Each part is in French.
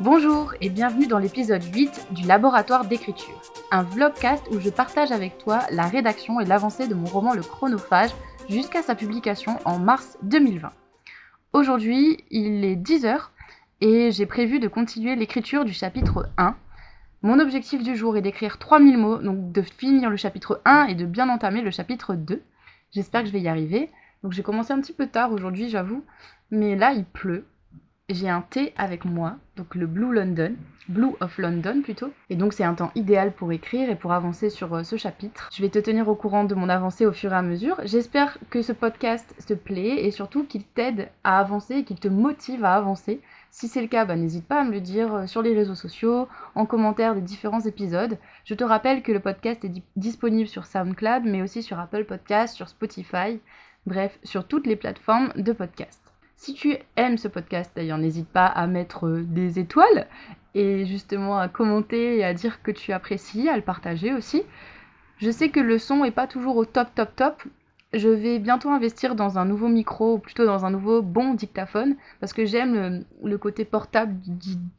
Bonjour et bienvenue dans l'épisode 8 du Laboratoire d'écriture, un vlogcast où je partage avec toi la rédaction et l'avancée de mon roman Le Chronophage jusqu'à sa publication en mars 2020. Aujourd'hui, il est 10h et j'ai prévu de continuer l'écriture du chapitre 1. Mon objectif du jour est d'écrire 3000 mots, donc de finir le chapitre 1 et de bien entamer le chapitre 2. J'espère que je vais y arriver. Donc j'ai commencé un petit peu tard aujourd'hui, j'avoue, mais là il pleut, j'ai un thé avec moi, donc le Blue London, Blue of London plutôt. Et donc c'est un temps idéal pour écrire et pour avancer sur euh, ce chapitre. Je vais te tenir au courant de mon avancée au fur et à mesure. J'espère que ce podcast te plaît et surtout qu'il t'aide à avancer et qu'il te motive à avancer. Si c'est le cas, bah, n'hésite pas à me le dire euh, sur les réseaux sociaux, en commentaire des différents épisodes. Je te rappelle que le podcast est disponible sur SoundCloud, mais aussi sur Apple Podcast, sur Spotify, bref, sur toutes les plateformes de podcast. Si tu aimes ce podcast, d'ailleurs, n'hésite pas à mettre euh, des étoiles et justement à commenter et à dire que tu apprécies, à le partager aussi. Je sais que le son est pas toujours au top top top. Je vais bientôt investir dans un nouveau micro, ou plutôt dans un nouveau bon dictaphone, parce que j'aime le, côté portable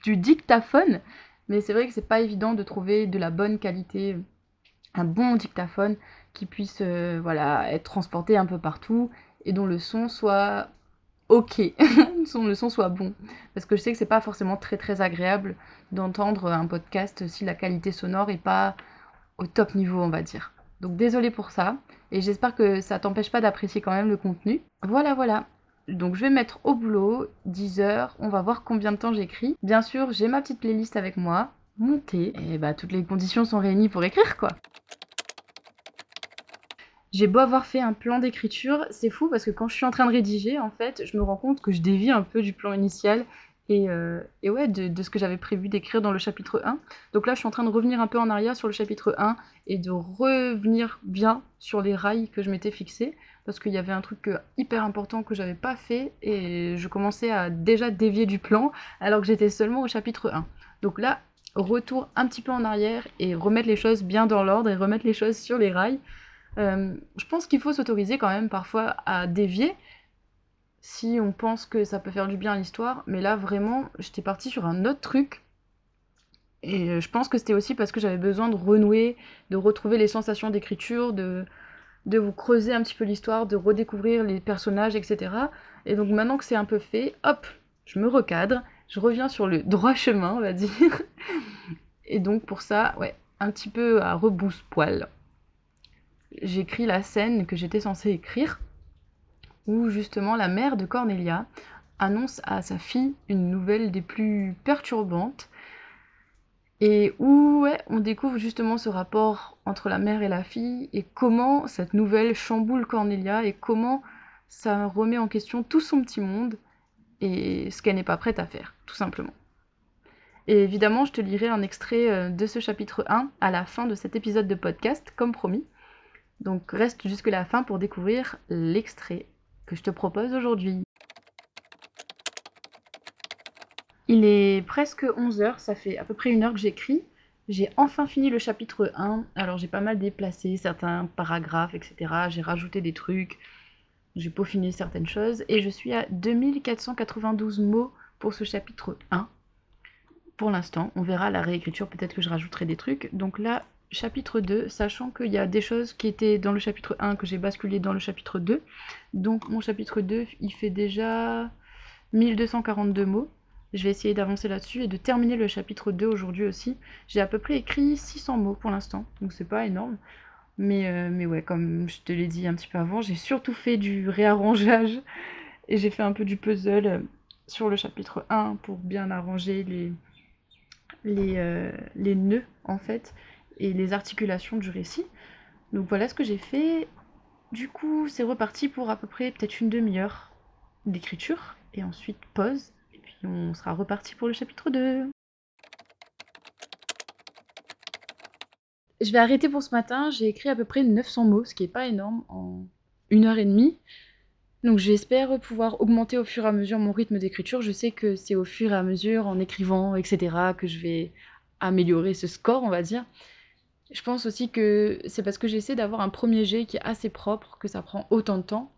du, dictaphone, mais c'est vrai que c'est pas évident de trouver de la bonne qualité, un bon dictaphone qui puisse euh, voilà, être transporté un peu partout et dont le son soit ok, le son soit bon. Parce que je sais que c'est pas forcément très très agréable d'entendre un podcast si la qualité sonore est pas au top niveau, on va dire. Donc désolé pour ça, et j'espère que ça t'empêche pas d'apprécier quand même le contenu. Voilà, voilà. Donc je vais mettre au boulot 10 heures, on va voir combien de temps j'écris. Bien sûr, j'ai ma petite playlist avec moi, montée, et bah toutes les conditions sont réunies pour écrire quoi. J'ai beau avoir fait un plan d'écriture, c'est fou parce que quand je suis en train de rédiger, en fait, je me rends compte que je dévie un peu du plan initial et, euh, ouais, de, ce que j'avais prévu d'écrire dans le chapitre 1. Donc là, je suis en train de revenir un peu en arrière sur le chapitre 1 et de revenir bien sur les rails que je m'étais fixés parce qu'il y avait un truc euh, hyper important que j'avais pas fait et je commençais à déjà dévier du plan alors que j'étais seulement au chapitre 1. Donc là, retour un petit peu en arrière et remettre les choses bien dans l'ordre et remettre les choses sur les rails. Euh, je pense qu'il faut s'autoriser quand même parfois à dévier si on pense que ça peut faire du bien à l'histoire. Mais là, vraiment, j'étais partie sur un autre truc. Et euh, je pense que c'était aussi parce que j'avais besoin de renouer, de retrouver les sensations d'écriture, de, de vous creuser un petit peu l'histoire, de redécouvrir les personnages, etc. Et donc maintenant que c'est un peu fait, hop, je me recadre, je reviens sur le droit chemin, on va dire. Et donc pour ça, ouais, un petit peu à rebousse-poil j'écris la scène que j'étais censée écrire, où justement la mère de Cornelia annonce à sa fille une nouvelle des plus perturbantes, et où on découvre justement ce rapport entre la mère et la fille, et comment cette nouvelle chamboule Cornelia, et comment ça remet en question tout son petit monde, et ce qu'elle n'est pas prête à faire, tout simplement. Et évidemment, je te lirai un extrait euh, de ce chapitre 1 à la fin de cet épisode de podcast, comme promis. Donc reste jusque la fin pour découvrir l'extrait que je te propose aujourd'hui. Il est presque 11h, ça fait à peu près une heure que j'écris. J'ai enfin fini le chapitre 1, alors j'ai pas mal déplacé certains paragraphes, etc. J'ai rajouté des trucs, j'ai peaufiné certaines choses, et je suis à 2492 mots pour ce chapitre 1. Pour l'instant, on verra la réécriture, peut-être que je rajouterai des trucs. Donc là, chapitre 2, sachant qu'il y a des choses qui étaient dans le chapitre 1 que j'ai basculé dans le chapitre 2. Donc mon chapitre 2, il fait déjà 1242 mots. Je vais essayer d'avancer là-dessus et de terminer le chapitre 2 aujourd'hui aussi. J'ai à peu près écrit 600 mots pour l'instant, donc c'est pas énorme. Mais, euh, mais ouais, comme je te l'ai dit un petit peu avant, j'ai surtout fait du réarrangeage et j'ai fait un peu du puzzle sur le chapitre 1 pour bien arranger les, les, euh, les nœuds en fait et les articulations du récit. Donc voilà ce que j'ai fait. Du coup, c'est reparti pour à peu près peut-être une demi-heure d'écriture, et ensuite pause, et puis on sera reparti pour le chapitre 2. Je vais arrêter pour ce matin, j'ai écrit à peu près 900 mots, ce qui est pas énorme, en une heure et demie. Donc j'espère pouvoir augmenter au fur et à mesure mon rythme d'écriture. Je sais que c'est au fur et à mesure, en écrivant, etc., que je vais améliorer ce score, on va dire. Je pense aussi que c'est parce que j'essaie d'avoir un premier jet qui est assez propre que ça prend autant de temps.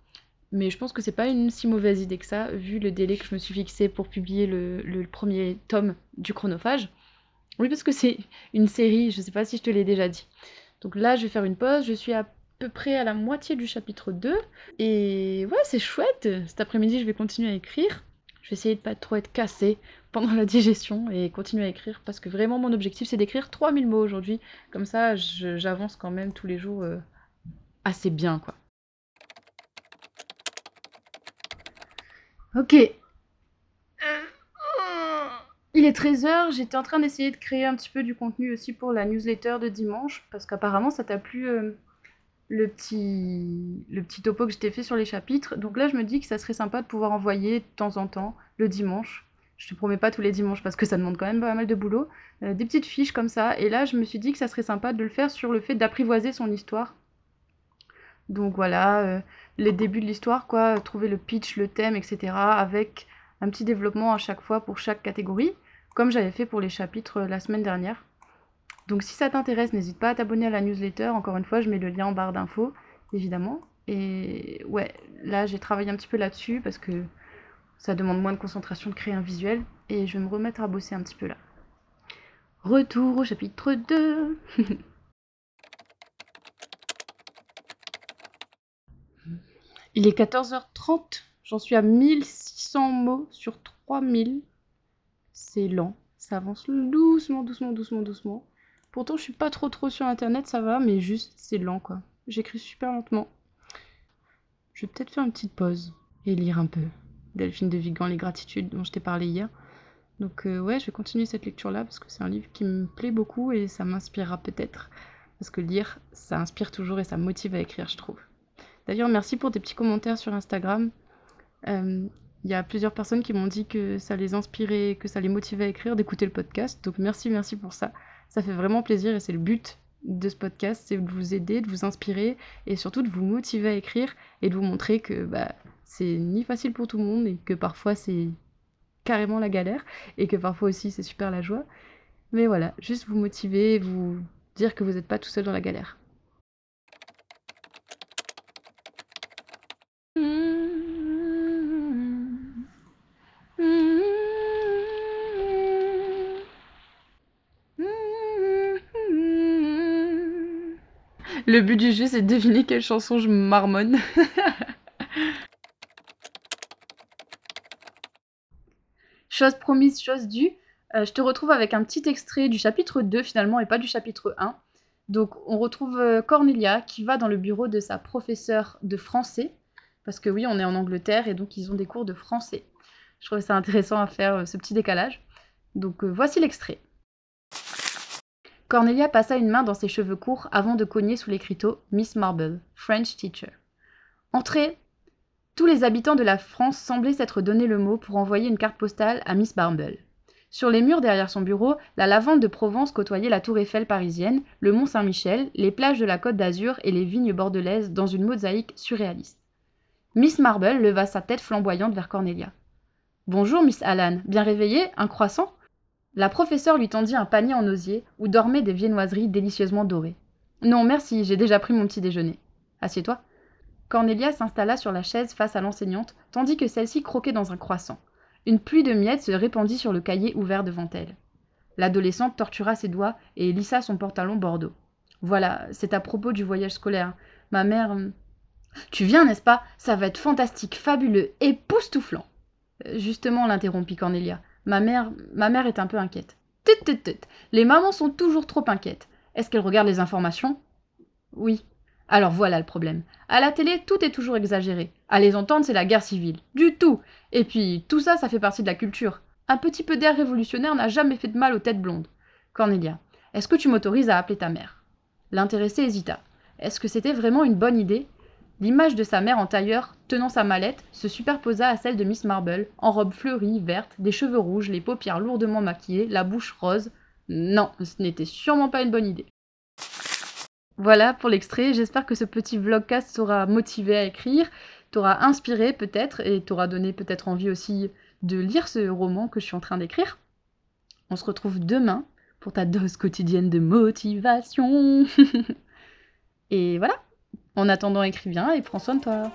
Mais je pense que c'est pas une si mauvaise idée que ça, vu le délai que je me suis fixé pour publier le, premier tome du chronophage. Oui, parce que c'est une série, je sais pas si je te l'ai déjà dit. Donc là, je vais faire une pause, je suis à peu près à la moitié du chapitre 2. Et ouais, c'est chouette. Cet après-midi, je vais continuer à écrire. Je vais essayer de pas trop être cassée pendant la digestion et continuer à écrire parce que vraiment mon objectif c'est d'écrire 3000 mots aujourd'hui. Comme ça, j'avance quand même tous les jours euh, assez bien quoi. Ok. Il est 13h, j'étais en train d'essayer de créer un petit peu du contenu aussi pour la newsletter de dimanche parce qu'apparemment ça t'a plu euh, le, petit, le petit topo que j'étais fait sur les chapitres. Donc là je me dis que ça serait sympa de pouvoir envoyer de temps en temps le dimanche je te promets pas tous les dimanches parce que ça demande quand même pas mal de boulot, euh, des petites fiches comme ça. Et là, je me suis dit que ça serait sympa de le faire sur le fait d'apprivoiser son histoire. Donc voilà, euh, les débuts de l'histoire, quoi, trouver le pitch, le thème, etc. avec un petit développement à chaque fois pour chaque catégorie, comme j'avais fait pour les chapitres euh, la semaine dernière. Donc si ça t'intéresse, n'hésite pas à t'abonner à la newsletter. Encore une fois, je mets le lien en barre d'infos, évidemment. Et ouais, là j'ai travaillé un petit peu là-dessus parce que ça demande moins de concentration de créer un visuel et je vais me remettre à bosser un petit peu là. Retour au chapitre 2 Il est 14h30, j'en suis à 1600 mots sur 3000. C'est lent, ça avance doucement, doucement, doucement, doucement. Pourtant, je suis pas trop trop sur internet, ça va, mais juste c'est lent quoi. J'écris super lentement. Je vais peut-être faire une petite pause et lire un peu. Delphine de Vigan, Les Gratitudes, dont je t'ai parlé hier. Donc euh, ouais, je vais continuer cette lecture-là parce que c'est un livre qui me plaît beaucoup et ça m'inspirera peut-être. Parce que lire, ça inspire toujours et ça motive à écrire, je trouve. D'ailleurs, merci pour tes petits commentaires sur Instagram. Euh, il y a plusieurs personnes qui m'ont dit que ça les inspirait, que ça les motivait à écrire, d'écouter le podcast. Donc merci, merci pour ça. Ça fait vraiment plaisir et c'est le but de ce podcast, c'est de vous aider, de vous inspirer et surtout de vous motiver à écrire et de vous montrer que bah, c'est ni facile pour tout le monde et que parfois c'est carrément la galère et que parfois aussi c'est super la joie. Mais voilà, juste vous motiver, vous dire que vous n'êtes pas tout seul dans la galère. Le but du jeu, c'est de deviner quelle chanson je marmonne. chose promise, chose due. Euh, je te retrouve avec un petit extrait du chapitre 2 finalement et pas du chapitre 1. Donc on retrouve euh, Cornelia qui va dans le bureau de sa professeure de français. Parce que oui, on est en Angleterre et donc ils ont des cours de français. Je trouvais ça intéressant à faire euh, ce petit décalage. Donc voici l'extrait. Cornelia passa une main dans ses cheveux courts avant de cogner sous l'écriteau Miss Marble, French teacher. Entrez Tous les habitants de la France semblaient s'être donné le mot pour envoyer une carte postale à Miss Marble. Sur les murs derrière son bureau, la lavande de Provence côtoyait la tour Eiffel parisienne, le mont Saint-Michel, les plages de la Côte d'Azur et les vignes bordelaises dans une mosaïque surréaliste. Miss Marble leva sa tête flamboyante vers Cornelia. Bonjour, Miss Allan. Bien réveillée? Un croissant la professeure lui tendit un panier en osier où dormaient des viennoiseries délicieusement dorées. Non, merci, j'ai déjà pris mon petit déjeuner. Assieds-toi. Cornelia s'installa sur la chaise face à l'enseignante, tandis que celle-ci croquait dans un croissant. Une pluie de miettes se répandit sur le cahier ouvert devant elle. L'adolescente tortura ses doigts et lissa son pantalon bordeaux. Voilà, c'est à propos du voyage scolaire. Ma mère. Hum, tu viens, n'est-ce pas? Ça va être fantastique, fabuleux, époustouflant. Justement, l'interrompit Cornelia. Ma mère, ma mère est un peu inquiète. Tut, tut, tut. Les mamans sont toujours trop inquiètes. Est-ce qu'elles regardent les informations? Oui. Alors voilà le problème. À la télé, tout est toujours exagéré. À les entendre, c'est la guerre civile. Du tout. Et puis, tout ça, ça fait partie de la culture. Un petit peu d'air révolutionnaire n'a jamais fait de mal aux têtes blondes. Cornelia, est-ce que tu m'autorises à appeler ta mère? L'intéressé hésita. Est-ce que c'était vraiment une bonne idée? L'image de sa mère en tailleur, tenant sa mallette, se superposa à celle de Miss Marble, en robe fleurie, verte, des cheveux rouges, les paupières lourdement maquillées, la bouche rose. Non, ce n'était sûrement pas une bonne idée. Voilà pour l'extrait, j'espère que ce petit vlogcast t'aura motivé à écrire, t'aura inspiré peut-être, et t'aura donné peut-être envie aussi de lire ce roman que je suis en train d'écrire. On se retrouve demain pour ta dose quotidienne de motivation. et voilà, en attendant, écris bien et prends soin de toi.